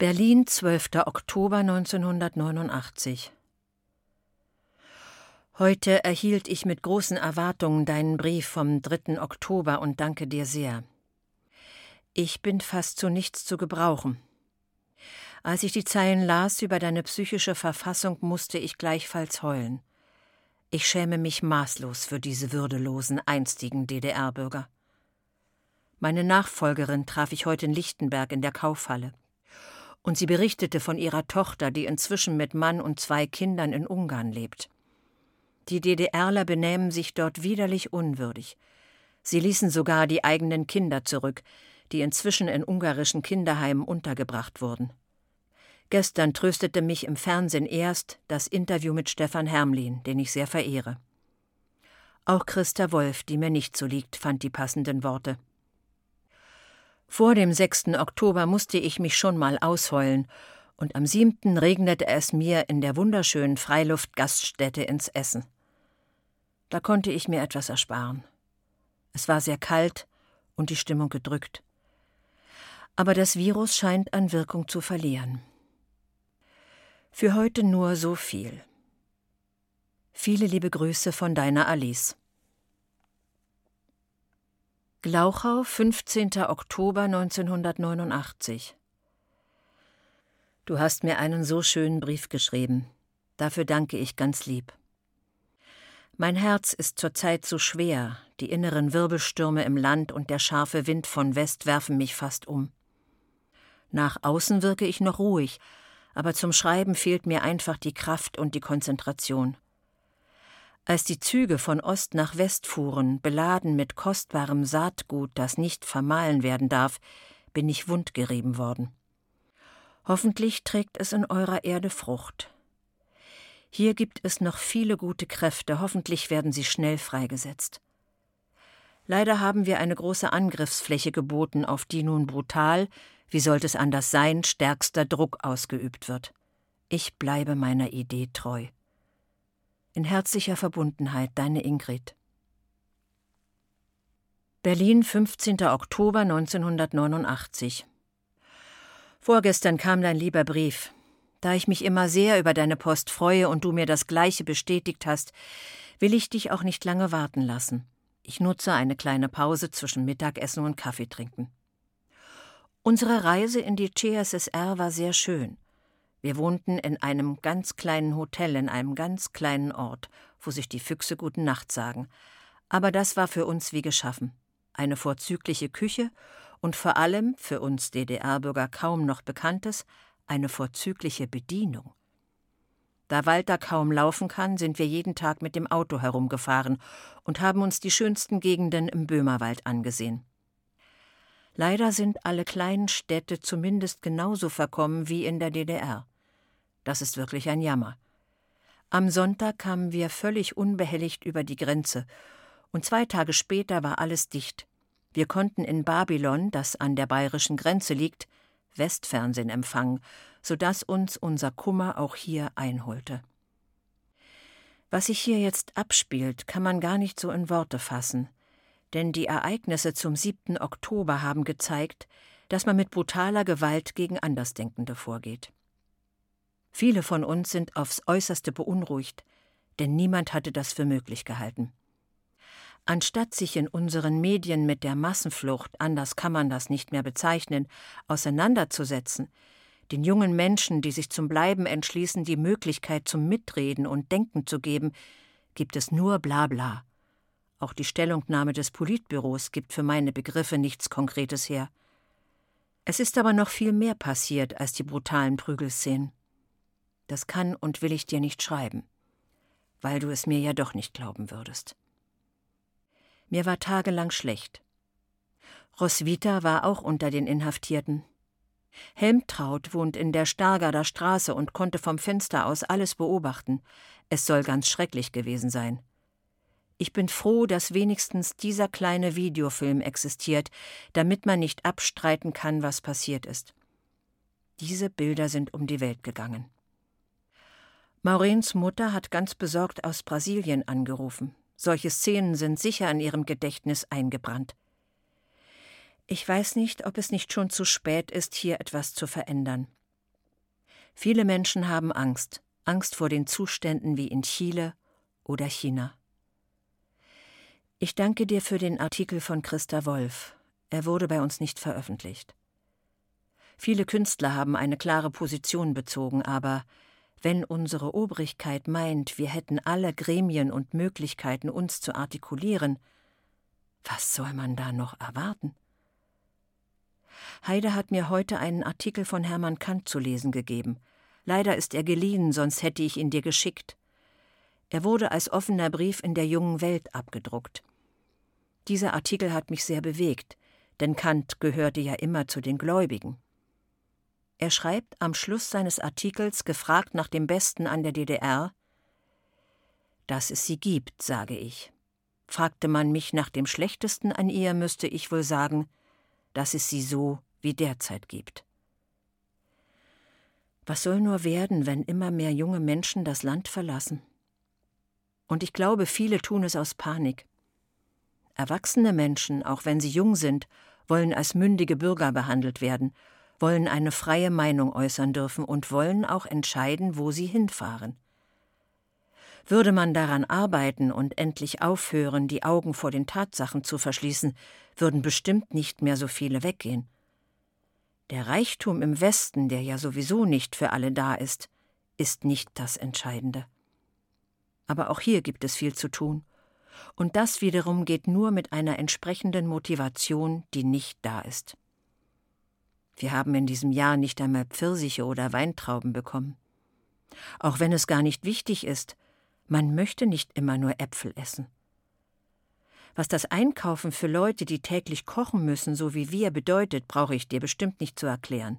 Berlin, 12. Oktober 1989. Heute erhielt ich mit großen Erwartungen deinen Brief vom 3. Oktober und danke dir sehr. Ich bin fast zu nichts zu gebrauchen. Als ich die Zeilen las über deine psychische Verfassung, musste ich gleichfalls heulen. Ich schäme mich maßlos für diese würdelosen, einstigen DDR-Bürger. Meine Nachfolgerin traf ich heute in Lichtenberg in der Kaufhalle. Und sie berichtete von ihrer Tochter, die inzwischen mit Mann und zwei Kindern in Ungarn lebt. Die DDRler benähmen sich dort widerlich unwürdig. Sie ließen sogar die eigenen Kinder zurück, die inzwischen in ungarischen Kinderheimen untergebracht wurden. Gestern tröstete mich im Fernsehen erst das Interview mit Stefan Hermlin, den ich sehr verehre. Auch Christa Wolf, die mir nicht so liegt, fand die passenden Worte. Vor dem 6. Oktober musste ich mich schon mal ausheulen, und am 7. regnete es mir in der wunderschönen Freiluftgaststätte ins Essen. Da konnte ich mir etwas ersparen. Es war sehr kalt und die Stimmung gedrückt. Aber das Virus scheint an Wirkung zu verlieren. Für heute nur so viel. Viele liebe Grüße von deiner Alice. Glauchau, 15. Oktober 1989. Du hast mir einen so schönen Brief geschrieben. Dafür danke ich ganz lieb. Mein Herz ist zurzeit so schwer, die inneren Wirbelstürme im Land und der scharfe Wind von West werfen mich fast um. Nach außen wirke ich noch ruhig, aber zum Schreiben fehlt mir einfach die Kraft und die Konzentration. Als die Züge von Ost nach West fuhren, beladen mit kostbarem Saatgut, das nicht vermahlen werden darf, bin ich wundgerieben worden. Hoffentlich trägt es in eurer Erde Frucht. Hier gibt es noch viele gute Kräfte, hoffentlich werden sie schnell freigesetzt. Leider haben wir eine große Angriffsfläche geboten, auf die nun brutal, wie sollte es anders sein, stärkster Druck ausgeübt wird. Ich bleibe meiner Idee treu. In herzlicher Verbundenheit, deine Ingrid. Berlin, 15. Oktober 1989. Vorgestern kam dein lieber Brief. Da ich mich immer sehr über deine Post freue und du mir das Gleiche bestätigt hast, will ich dich auch nicht lange warten lassen. Ich nutze eine kleine Pause zwischen Mittagessen und Kaffee trinken. Unsere Reise in die CSSR war sehr schön. Wir wohnten in einem ganz kleinen Hotel in einem ganz kleinen Ort, wo sich die Füchse guten Nacht sagen. Aber das war für uns wie geschaffen. Eine vorzügliche Küche und vor allem, für uns DDR-Bürger kaum noch Bekanntes, eine vorzügliche Bedienung. Da Walter kaum laufen kann, sind wir jeden Tag mit dem Auto herumgefahren und haben uns die schönsten Gegenden im Böhmerwald angesehen. Leider sind alle kleinen Städte zumindest genauso verkommen wie in der DDR. Das ist wirklich ein Jammer. Am Sonntag kamen wir völlig unbehelligt über die Grenze, und zwei Tage später war alles dicht. Wir konnten in Babylon, das an der bayerischen Grenze liegt, Westfernsehen empfangen, so dass uns unser Kummer auch hier einholte. Was sich hier jetzt abspielt, kann man gar nicht so in Worte fassen denn die Ereignisse zum 7. Oktober haben gezeigt, dass man mit brutaler Gewalt gegen Andersdenkende vorgeht. Viele von uns sind aufs äußerste beunruhigt, denn niemand hatte das für möglich gehalten. Anstatt sich in unseren Medien mit der Massenflucht, anders kann man das nicht mehr bezeichnen, auseinanderzusetzen, den jungen Menschen, die sich zum Bleiben entschließen, die Möglichkeit zum Mitreden und Denken zu geben, gibt es nur Blabla. Auch die Stellungnahme des Politbüros gibt für meine Begriffe nichts Konkretes her. Es ist aber noch viel mehr passiert als die brutalen Prügelszenen. Das kann und will ich dir nicht schreiben, weil du es mir ja doch nicht glauben würdest. Mir war tagelang schlecht. Roswitha war auch unter den Inhaftierten. Helmtraut wohnt in der Stargarder Straße und konnte vom Fenster aus alles beobachten. Es soll ganz schrecklich gewesen sein. Ich bin froh, dass wenigstens dieser kleine Videofilm existiert, damit man nicht abstreiten kann, was passiert ist. Diese Bilder sind um die Welt gegangen. Maurens Mutter hat ganz besorgt aus Brasilien angerufen. Solche Szenen sind sicher in ihrem Gedächtnis eingebrannt. Ich weiß nicht, ob es nicht schon zu spät ist, hier etwas zu verändern. Viele Menschen haben Angst, Angst vor den Zuständen wie in Chile oder China. Ich danke dir für den Artikel von Christa Wolf. Er wurde bei uns nicht veröffentlicht. Viele Künstler haben eine klare Position bezogen, aber wenn unsere Obrigkeit meint, wir hätten alle Gremien und Möglichkeiten, uns zu artikulieren, was soll man da noch erwarten? Heide hat mir heute einen Artikel von Hermann Kant zu lesen gegeben. Leider ist er geliehen, sonst hätte ich ihn dir geschickt. Er wurde als offener Brief in der jungen Welt abgedruckt. Dieser Artikel hat mich sehr bewegt, denn Kant gehörte ja immer zu den Gläubigen. Er schreibt am Schluss seines Artikels, gefragt nach dem Besten an der DDR, Dass es sie gibt, sage ich. Fragte man mich nach dem Schlechtesten an ihr, müsste ich wohl sagen, dass es sie so wie derzeit gibt. Was soll nur werden, wenn immer mehr junge Menschen das Land verlassen? Und ich glaube, viele tun es aus Panik. Erwachsene Menschen, auch wenn sie jung sind, wollen als mündige Bürger behandelt werden, wollen eine freie Meinung äußern dürfen und wollen auch entscheiden, wo sie hinfahren. Würde man daran arbeiten und endlich aufhören, die Augen vor den Tatsachen zu verschließen, würden bestimmt nicht mehr so viele weggehen. Der Reichtum im Westen, der ja sowieso nicht für alle da ist, ist nicht das Entscheidende. Aber auch hier gibt es viel zu tun. Und das wiederum geht nur mit einer entsprechenden Motivation, die nicht da ist. Wir haben in diesem Jahr nicht einmal Pfirsiche oder Weintrauben bekommen. Auch wenn es gar nicht wichtig ist, man möchte nicht immer nur Äpfel essen. Was das Einkaufen für Leute, die täglich kochen müssen, so wie wir, bedeutet, brauche ich dir bestimmt nicht zu erklären.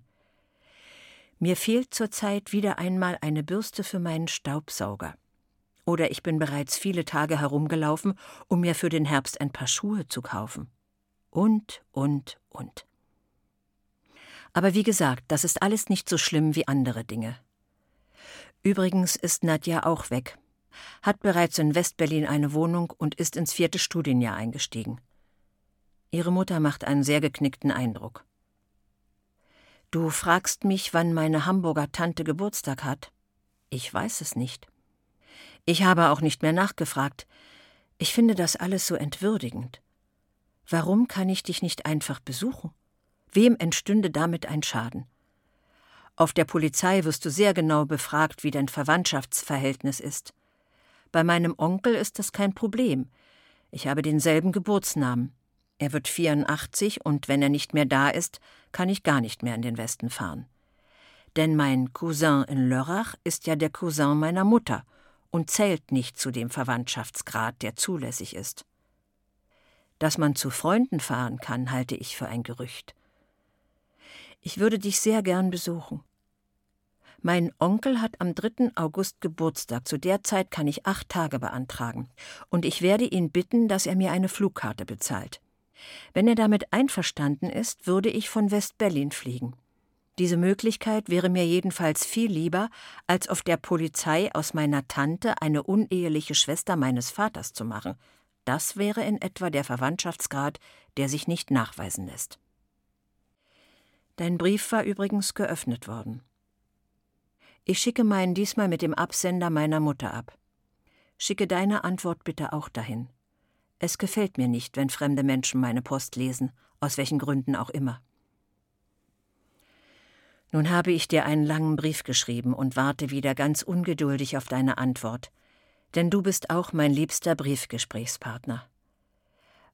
Mir fehlt zurzeit wieder einmal eine Bürste für meinen Staubsauger. Oder ich bin bereits viele Tage herumgelaufen, um mir für den Herbst ein paar Schuhe zu kaufen. Und, und, und. Aber wie gesagt, das ist alles nicht so schlimm wie andere Dinge. Übrigens ist Nadja auch weg, hat bereits in Westberlin eine Wohnung und ist ins vierte Studienjahr eingestiegen. Ihre Mutter macht einen sehr geknickten Eindruck. Du fragst mich, wann meine Hamburger Tante Geburtstag hat. Ich weiß es nicht. Ich habe auch nicht mehr nachgefragt. Ich finde das alles so entwürdigend. Warum kann ich dich nicht einfach besuchen? Wem entstünde damit ein Schaden? Auf der Polizei wirst du sehr genau befragt, wie dein Verwandtschaftsverhältnis ist. Bei meinem Onkel ist das kein Problem. Ich habe denselben Geburtsnamen. Er wird 84 und wenn er nicht mehr da ist, kann ich gar nicht mehr in den Westen fahren. Denn mein Cousin in Lörrach ist ja der Cousin meiner Mutter und zählt nicht zu dem Verwandtschaftsgrad, der zulässig ist. Dass man zu Freunden fahren kann, halte ich für ein Gerücht. Ich würde dich sehr gern besuchen. Mein Onkel hat am 3. August Geburtstag. Zu der Zeit kann ich acht Tage beantragen. Und ich werde ihn bitten, dass er mir eine Flugkarte bezahlt. Wenn er damit einverstanden ist, würde ich von West-Berlin fliegen. Diese Möglichkeit wäre mir jedenfalls viel lieber, als auf der Polizei aus meiner Tante eine uneheliche Schwester meines Vaters zu machen. Das wäre in etwa der Verwandtschaftsgrad, der sich nicht nachweisen lässt. Dein Brief war übrigens geöffnet worden. Ich schicke meinen diesmal mit dem Absender meiner Mutter ab. Schicke deine Antwort bitte auch dahin. Es gefällt mir nicht, wenn fremde Menschen meine Post lesen, aus welchen Gründen auch immer. Nun habe ich dir einen langen Brief geschrieben und warte wieder ganz ungeduldig auf deine Antwort, denn du bist auch mein liebster Briefgesprächspartner.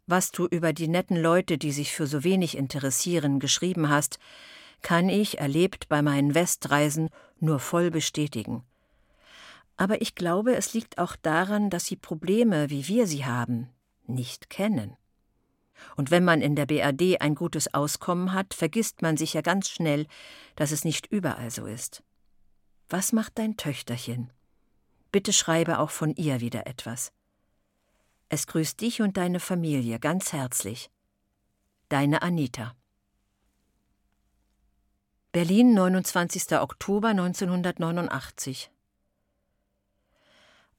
Was du über die netten Leute, die sich für so wenig interessieren, geschrieben hast, kann ich, erlebt bei meinen Westreisen, nur voll bestätigen. Aber ich glaube, es liegt auch daran, dass sie Probleme, wie wir sie haben, nicht kennen. Und wenn man in der BRD ein gutes Auskommen hat, vergisst man sich ja ganz schnell, dass es nicht überall so ist. Was macht dein Töchterchen? Bitte schreibe auch von ihr wieder etwas. Es grüßt dich und deine Familie ganz herzlich. Deine Anita. Berlin, 29. Oktober 1989.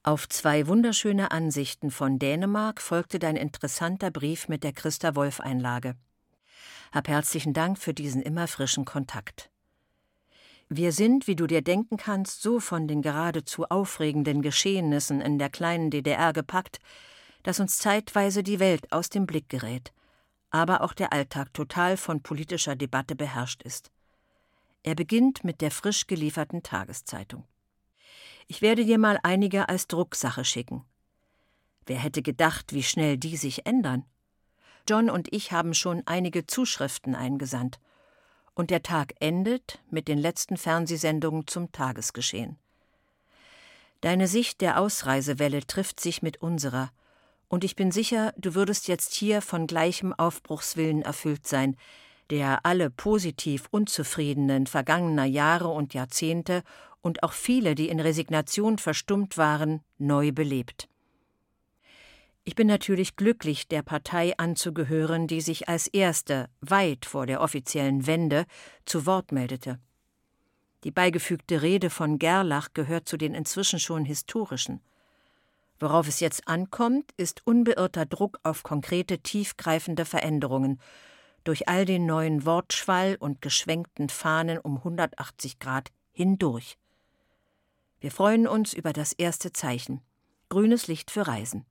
Auf zwei wunderschöne Ansichten von Dänemark folgte dein interessanter Brief mit der Christa Wolf Einlage. Hab herzlichen Dank für diesen immer frischen Kontakt. Wir sind, wie du dir denken kannst, so von den geradezu aufregenden Geschehnissen in der kleinen DDR gepackt, dass uns zeitweise die Welt aus dem Blick gerät, aber auch der Alltag total von politischer Debatte beherrscht ist. Er beginnt mit der frisch gelieferten Tageszeitung. Ich werde dir mal einige als Drucksache schicken. Wer hätte gedacht, wie schnell die sich ändern? John und ich haben schon einige Zuschriften eingesandt und der Tag endet mit den letzten Fernsehsendungen zum Tagesgeschehen. Deine Sicht der Ausreisewelle trifft sich mit unserer, und ich bin sicher, du würdest jetzt hier von gleichem Aufbruchswillen erfüllt sein, der alle positiv Unzufriedenen vergangener Jahre und Jahrzehnte und auch viele, die in Resignation verstummt waren, neu belebt. Ich bin natürlich glücklich, der Partei anzugehören, die sich als erste, weit vor der offiziellen Wende, zu Wort meldete. Die beigefügte Rede von Gerlach gehört zu den inzwischen schon historischen. Worauf es jetzt ankommt, ist unbeirrter Druck auf konkrete, tiefgreifende Veränderungen durch all den neuen Wortschwall und geschwenkten Fahnen um 180 Grad hindurch. Wir freuen uns über das erste Zeichen. Grünes Licht für Reisen.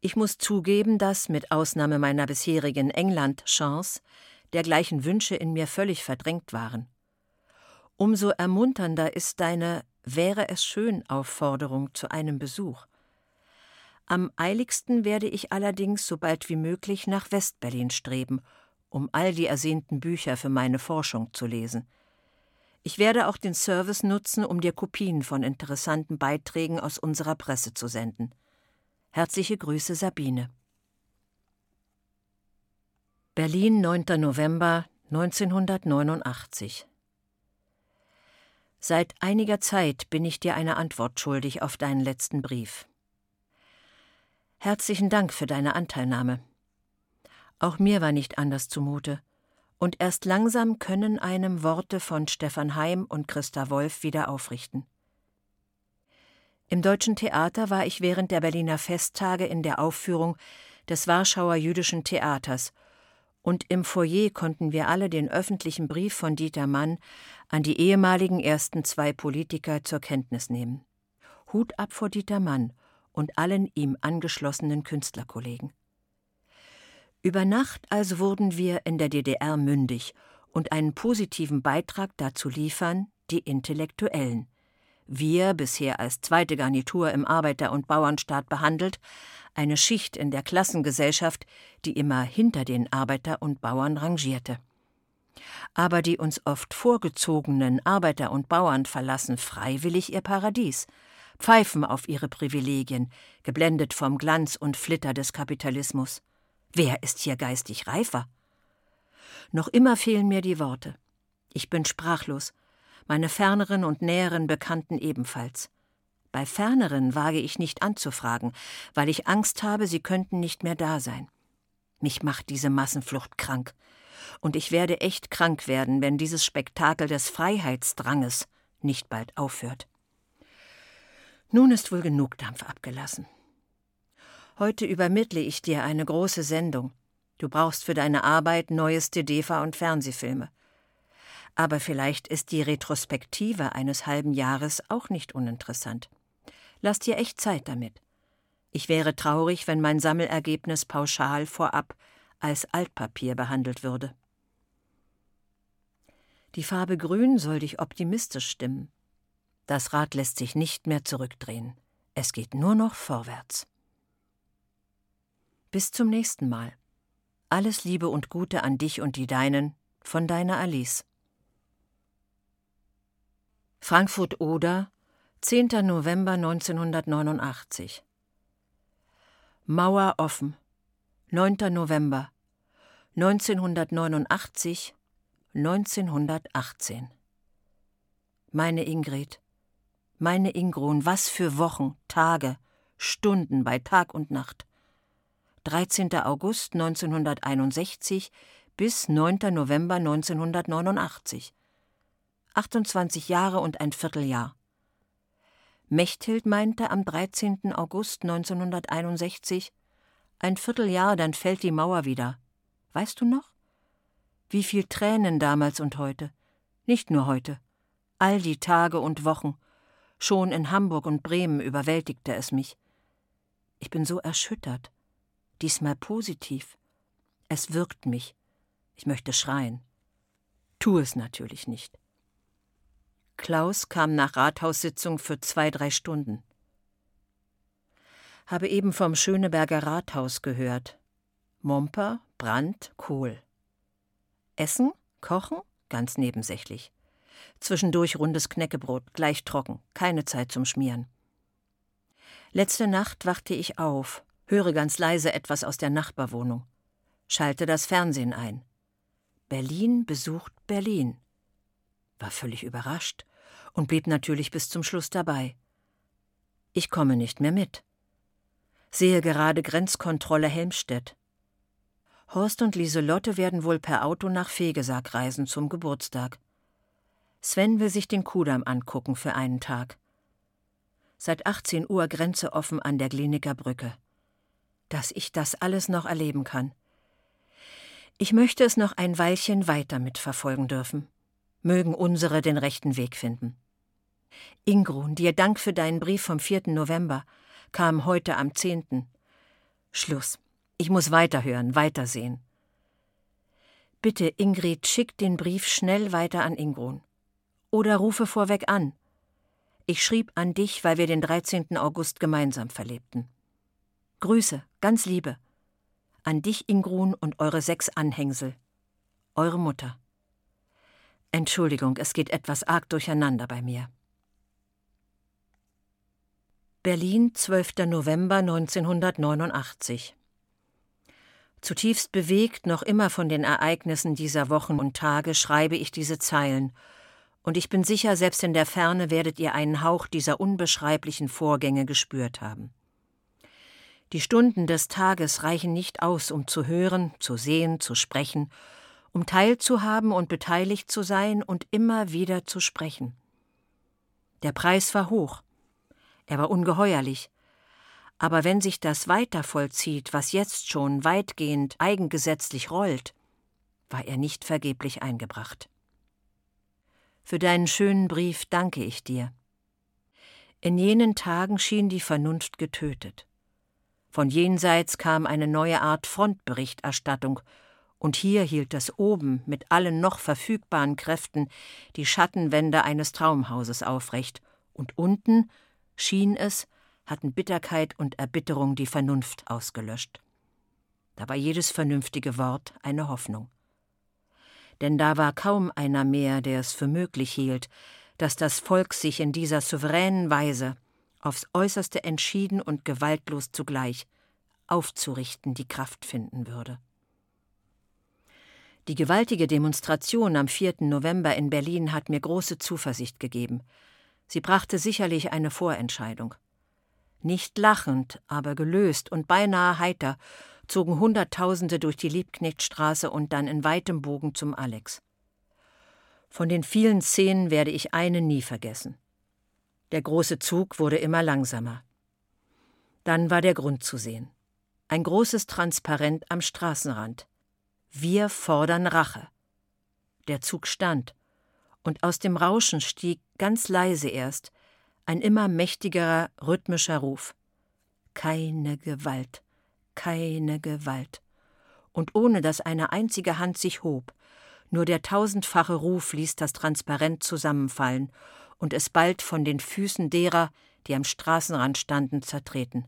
Ich muss zugeben, dass, mit Ausnahme meiner bisherigen England-Chance, dergleichen Wünsche in mir völlig verdrängt waren. Umso ermunternder ist deine Wäre es schön Aufforderung zu einem Besuch. Am eiligsten werde ich allerdings so bald wie möglich nach Westberlin streben, um all die ersehnten Bücher für meine Forschung zu lesen. Ich werde auch den Service nutzen, um dir Kopien von interessanten Beiträgen aus unserer Presse zu senden. Herzliche Grüße Sabine. Berlin, 9. November 1989. Seit einiger Zeit bin ich dir eine Antwort schuldig auf deinen letzten Brief. Herzlichen Dank für deine Anteilnahme. Auch mir war nicht anders zumute, und erst langsam können einem Worte von Stefan Heim und Christa Wolf wieder aufrichten. Im Deutschen Theater war ich während der Berliner Festtage in der Aufführung des Warschauer Jüdischen Theaters, und im Foyer konnten wir alle den öffentlichen Brief von Dieter Mann an die ehemaligen ersten zwei Politiker zur Kenntnis nehmen. Hut ab vor Dieter Mann und allen ihm angeschlossenen Künstlerkollegen. Über Nacht also wurden wir in der DDR mündig und einen positiven Beitrag dazu liefern, die Intellektuellen – wir, bisher als zweite Garnitur im Arbeiter- und Bauernstaat behandelt, eine Schicht in der Klassengesellschaft, die immer hinter den Arbeiter und Bauern rangierte. Aber die uns oft vorgezogenen Arbeiter und Bauern verlassen freiwillig ihr Paradies, pfeifen auf ihre Privilegien, geblendet vom Glanz und Flitter des Kapitalismus. Wer ist hier geistig reifer? Noch immer fehlen mir die Worte. Ich bin sprachlos, meine ferneren und näheren Bekannten ebenfalls. Bei ferneren wage ich nicht anzufragen, weil ich Angst habe, sie könnten nicht mehr da sein. Mich macht diese Massenflucht krank. Und ich werde echt krank werden, wenn dieses Spektakel des Freiheitsdranges nicht bald aufhört. Nun ist wohl genug Dampf abgelassen. Heute übermittle ich dir eine große Sendung. Du brauchst für deine Arbeit neues DEFA und Fernsehfilme aber vielleicht ist die Retrospektive eines halben Jahres auch nicht uninteressant. Lass dir echt Zeit damit. Ich wäre traurig, wenn mein Sammelergebnis pauschal vorab als Altpapier behandelt würde. Die Farbe Grün soll dich optimistisch stimmen. Das Rad lässt sich nicht mehr zurückdrehen. Es geht nur noch vorwärts. Bis zum nächsten Mal. Alles Liebe und Gute an dich und die Deinen von deiner Alice. Frankfurt Oder, 10. November 1989. Mauer offen. 9. November 1989 1918. Meine Ingrid, meine Ingrun, was für Wochen, Tage, Stunden bei Tag und Nacht. 13. August 1961 bis 9. November 1989. 28 Jahre und ein Vierteljahr. Mechthild meinte am 13. August 1961, ein Vierteljahr, dann fällt die Mauer wieder. Weißt du noch? Wie viel Tränen damals und heute. Nicht nur heute. All die Tage und Wochen. Schon in Hamburg und Bremen überwältigte es mich. Ich bin so erschüttert. Diesmal positiv. Es wirkt mich. Ich möchte schreien. Tu es natürlich nicht. Klaus kam nach Rathaussitzung für zwei, drei Stunden. Habe eben vom Schöneberger Rathaus gehört. Momper, Brand, Kohl. Essen, kochen, ganz nebensächlich. Zwischendurch rundes Knäckebrot, gleich trocken, keine Zeit zum Schmieren. Letzte Nacht wachte ich auf, höre ganz leise etwas aus der Nachbarwohnung, schalte das Fernsehen ein. Berlin besucht Berlin. War völlig überrascht und blieb natürlich bis zum Schluss dabei. Ich komme nicht mehr mit. Sehe gerade Grenzkontrolle Helmstedt. Horst und Lieselotte werden wohl per Auto nach Fegesack reisen zum Geburtstag. Sven will sich den Kudamm angucken für einen Tag. Seit 18 Uhr Grenze offen an der Gliniker Brücke. Dass ich das alles noch erleben kann. Ich möchte es noch ein Weilchen weiter mitverfolgen dürfen. Mögen unsere den rechten Weg finden. Ingrun, dir Dank für deinen Brief vom 4. November, kam heute am 10. Schluss. Ich muss weiterhören, weitersehen. Bitte, Ingrid, schick den Brief schnell weiter an Ingrun. Oder rufe vorweg an. Ich schrieb an dich, weil wir den 13. August gemeinsam verlebten. Grüße, ganz Liebe. An dich, Ingrun, und eure sechs Anhängsel. Eure Mutter. Entschuldigung, es geht etwas arg durcheinander bei mir. Berlin, 12. November 1989. Zutiefst bewegt noch immer von den Ereignissen dieser Wochen und Tage schreibe ich diese Zeilen, und ich bin sicher, selbst in der Ferne werdet ihr einen Hauch dieser unbeschreiblichen Vorgänge gespürt haben. Die Stunden des Tages reichen nicht aus, um zu hören, zu sehen, zu sprechen, um teilzuhaben und beteiligt zu sein und immer wieder zu sprechen. Der Preis war hoch, er war ungeheuerlich. Aber wenn sich das weiter vollzieht, was jetzt schon weitgehend eigengesetzlich rollt, war er nicht vergeblich eingebracht. Für deinen schönen Brief danke ich dir. In jenen Tagen schien die Vernunft getötet. Von jenseits kam eine neue Art Frontberichterstattung, und hier hielt das oben mit allen noch verfügbaren Kräften die Schattenwände eines Traumhauses aufrecht, und unten schien es, hatten Bitterkeit und Erbitterung die Vernunft ausgelöscht. Da war jedes vernünftige Wort eine Hoffnung. Denn da war kaum einer mehr, der es für möglich hielt, dass das Volk sich in dieser souveränen Weise aufs äußerste entschieden und gewaltlos zugleich aufzurichten die Kraft finden würde. Die gewaltige Demonstration am 4. November in Berlin hat mir große Zuversicht gegeben. Sie brachte sicherlich eine Vorentscheidung. Nicht lachend, aber gelöst und beinahe heiter zogen Hunderttausende durch die Liebknechtstraße und dann in weitem Bogen zum Alex. Von den vielen Szenen werde ich eine nie vergessen. Der große Zug wurde immer langsamer. Dann war der Grund zu sehen. Ein großes Transparent am Straßenrand. Wir fordern Rache. Der Zug stand, und aus dem Rauschen stieg, ganz leise erst, ein immer mächtigerer, rhythmischer Ruf. Keine Gewalt, keine Gewalt. Und ohne dass eine einzige Hand sich hob, nur der tausendfache Ruf ließ das Transparent zusammenfallen und es bald von den Füßen derer, die am Straßenrand standen, zertreten.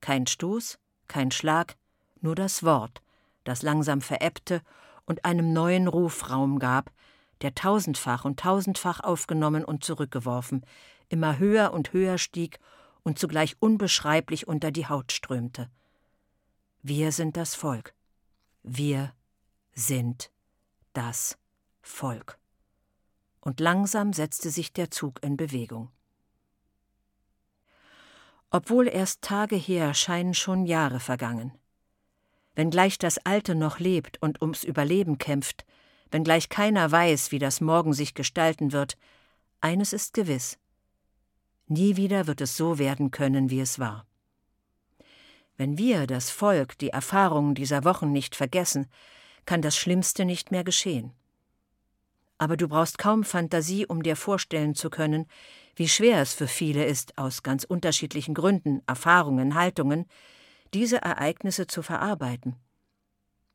Kein Stoß, kein Schlag, nur das Wort, das langsam verebbte und einem neuen Ruf Raum gab, der tausendfach und tausendfach aufgenommen und zurückgeworfen, immer höher und höher stieg und zugleich unbeschreiblich unter die Haut strömte. Wir sind das Volk. Wir sind das Volk. Und langsam setzte sich der Zug in Bewegung. Obwohl erst Tage her, scheinen schon Jahre vergangen. Wenngleich das Alte noch lebt und ums Überleben kämpft, wenngleich keiner weiß, wie das morgen sich gestalten wird, eines ist gewiss. Nie wieder wird es so werden können, wie es war. Wenn wir, das Volk, die Erfahrungen dieser Wochen nicht vergessen, kann das Schlimmste nicht mehr geschehen. Aber du brauchst kaum Fantasie, um dir vorstellen zu können, wie schwer es für viele ist, aus ganz unterschiedlichen Gründen, Erfahrungen, Haltungen, diese Ereignisse zu verarbeiten.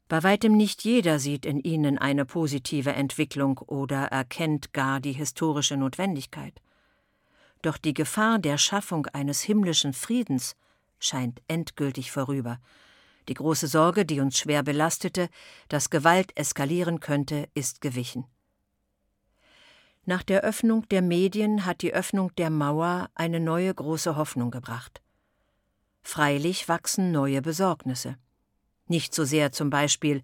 Bei weitem nicht jeder sieht in ihnen eine positive Entwicklung oder erkennt gar die historische Notwendigkeit. Doch die Gefahr der Schaffung eines himmlischen Friedens scheint endgültig vorüber. Die große Sorge, die uns schwer belastete, dass Gewalt eskalieren könnte, ist gewichen. Nach der Öffnung der Medien hat die Öffnung der Mauer eine neue große Hoffnung gebracht. Freilich wachsen neue Besorgnisse. Nicht so sehr zum Beispiel,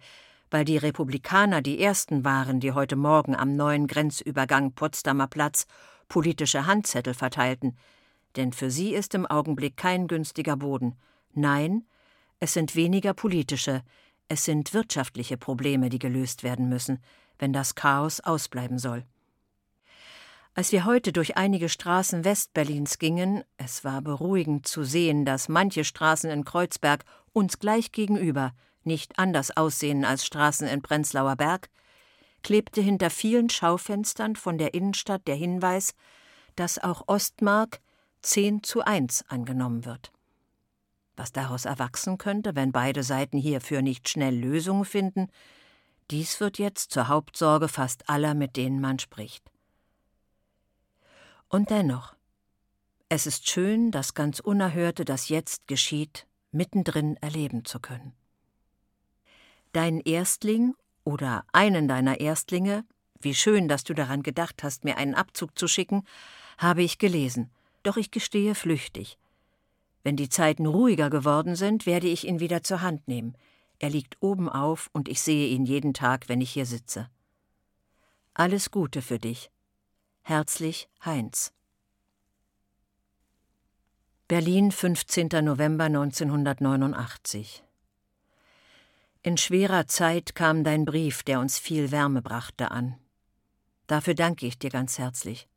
weil die Republikaner die ersten waren, die heute Morgen am neuen Grenzübergang Potsdamer Platz politische Handzettel verteilten, denn für sie ist im Augenblick kein günstiger Boden. Nein, es sind weniger politische, es sind wirtschaftliche Probleme, die gelöst werden müssen, wenn das Chaos ausbleiben soll. Als wir heute durch einige Straßen Westberlins gingen, es war beruhigend zu sehen, dass manche Straßen in Kreuzberg uns gleich gegenüber nicht anders aussehen als Straßen in Prenzlauer Berg, klebte hinter vielen Schaufenstern von der Innenstadt der Hinweis, dass auch Ostmark 10 zu 1 angenommen wird. Was daraus erwachsen könnte, wenn beide Seiten hierfür nicht schnell Lösungen finden, dies wird jetzt zur Hauptsorge fast aller, mit denen man spricht. Und dennoch, es ist schön, das ganz Unerhörte, das jetzt geschieht, mittendrin erleben zu können. Dein Erstling oder einen deiner Erstlinge, wie schön, dass du daran gedacht hast, mir einen Abzug zu schicken, habe ich gelesen, doch ich gestehe flüchtig. Wenn die Zeiten ruhiger geworden sind, werde ich ihn wieder zur Hand nehmen. Er liegt oben auf und ich sehe ihn jeden Tag, wenn ich hier sitze. Alles Gute für dich. Herzlich Heinz. Berlin, 15. November 1989. In schwerer Zeit kam dein Brief, der uns viel Wärme brachte, an. Dafür danke ich dir ganz herzlich.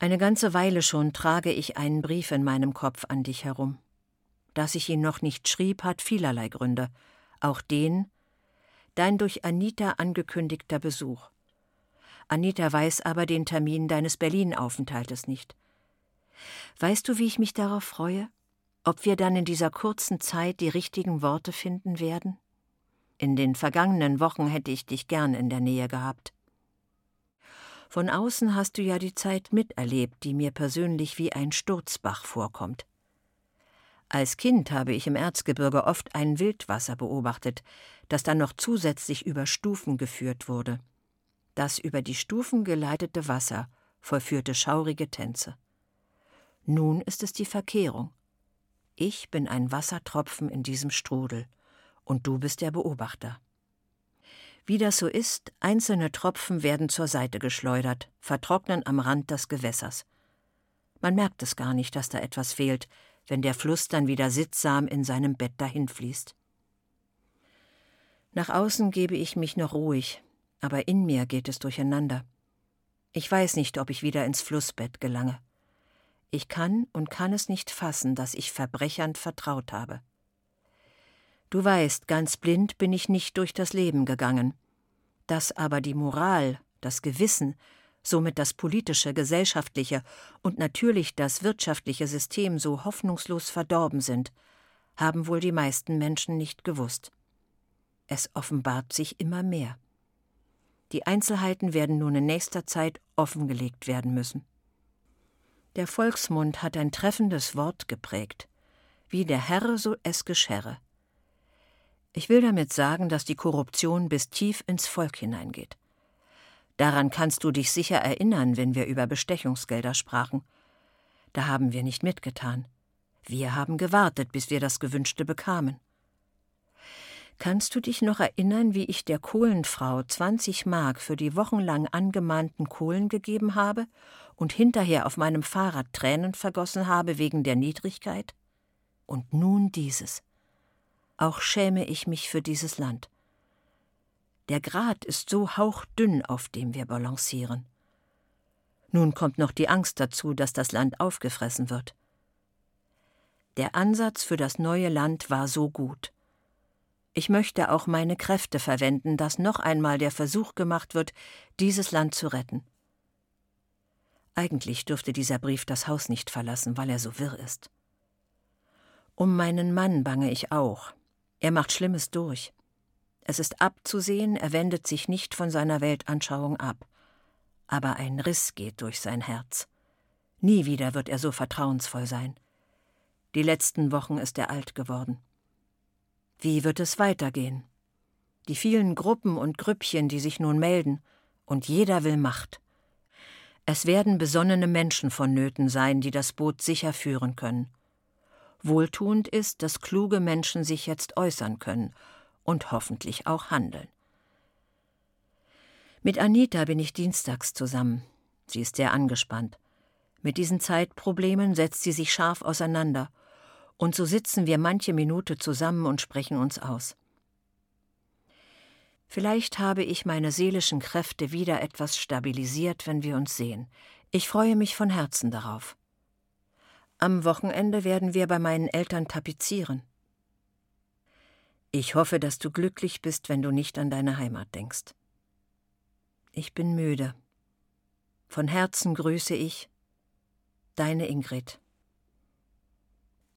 Eine ganze Weile schon trage ich einen Brief in meinem Kopf an dich herum. Dass ich ihn noch nicht schrieb, hat vielerlei Gründe, auch den, dein durch Anita angekündigter Besuch. Anita weiß aber den Termin deines Berlin-Aufenthaltes nicht. Weißt du, wie ich mich darauf freue? Ob wir dann in dieser kurzen Zeit die richtigen Worte finden werden? In den vergangenen Wochen hätte ich dich gern in der Nähe gehabt. Von außen hast du ja die Zeit miterlebt, die mir persönlich wie ein Sturzbach vorkommt. Als Kind habe ich im Erzgebirge oft ein Wildwasser beobachtet, das dann noch zusätzlich über Stufen geführt wurde. Das über die Stufen geleitete Wasser vollführte schaurige Tänze. Nun ist es die Verkehrung. Ich bin ein Wassertropfen in diesem Strudel, und du bist der Beobachter. Wie das so ist, einzelne Tropfen werden zur Seite geschleudert, vertrocknen am Rand des Gewässers. Man merkt es gar nicht, dass da etwas fehlt, wenn der Fluss dann wieder sittsam in seinem Bett dahinfließt. Nach außen gebe ich mich noch ruhig, aber in mir geht es durcheinander. Ich weiß nicht, ob ich wieder ins Flussbett gelange. Ich kann und kann es nicht fassen, dass ich Verbrechern vertraut habe. Du weißt, ganz blind bin ich nicht durch das Leben gegangen. Dass aber die Moral, das Gewissen, somit das politische, gesellschaftliche und natürlich das wirtschaftliche System so hoffnungslos verdorben sind, haben wohl die meisten Menschen nicht gewusst. Es offenbart sich immer mehr. Die Einzelheiten werden nun in nächster Zeit offengelegt werden müssen. Der Volksmund hat ein treffendes Wort geprägt. Wie der Herr, so es gescherre. Ich will damit sagen, dass die Korruption bis tief ins Volk hineingeht. Daran kannst du dich sicher erinnern, wenn wir über Bestechungsgelder sprachen. Da haben wir nicht mitgetan. Wir haben gewartet, bis wir das Gewünschte bekamen. Kannst du dich noch erinnern, wie ich der Kohlenfrau 20 Mark für die wochenlang angemahnten Kohlen gegeben habe und hinterher auf meinem Fahrrad Tränen vergossen habe wegen der Niedrigkeit? Und nun dieses. Auch schäme ich mich für dieses Land. Der Grat ist so hauchdünn, auf dem wir balancieren. Nun kommt noch die Angst dazu, dass das Land aufgefressen wird. Der Ansatz für das neue Land war so gut. Ich möchte auch meine Kräfte verwenden, dass noch einmal der Versuch gemacht wird, dieses Land zu retten. Eigentlich dürfte dieser Brief das Haus nicht verlassen, weil er so wirr ist. Um meinen Mann bange ich auch. Er macht Schlimmes durch. Es ist abzusehen, er wendet sich nicht von seiner Weltanschauung ab. Aber ein Riss geht durch sein Herz. Nie wieder wird er so vertrauensvoll sein. Die letzten Wochen ist er alt geworden. Wie wird es weitergehen? Die vielen Gruppen und Grüppchen, die sich nun melden, und jeder will Macht. Es werden besonnene Menschen vonnöten sein, die das Boot sicher führen können. Wohltuend ist, dass kluge Menschen sich jetzt äußern können und hoffentlich auch handeln. Mit Anita bin ich dienstags zusammen. Sie ist sehr angespannt. Mit diesen Zeitproblemen setzt sie sich scharf auseinander, und so sitzen wir manche Minute zusammen und sprechen uns aus. Vielleicht habe ich meine seelischen Kräfte wieder etwas stabilisiert, wenn wir uns sehen. Ich freue mich von Herzen darauf. Am Wochenende werden wir bei meinen Eltern tapezieren. Ich hoffe, dass du glücklich bist, wenn du nicht an deine Heimat denkst. Ich bin müde. Von Herzen grüße ich deine Ingrid.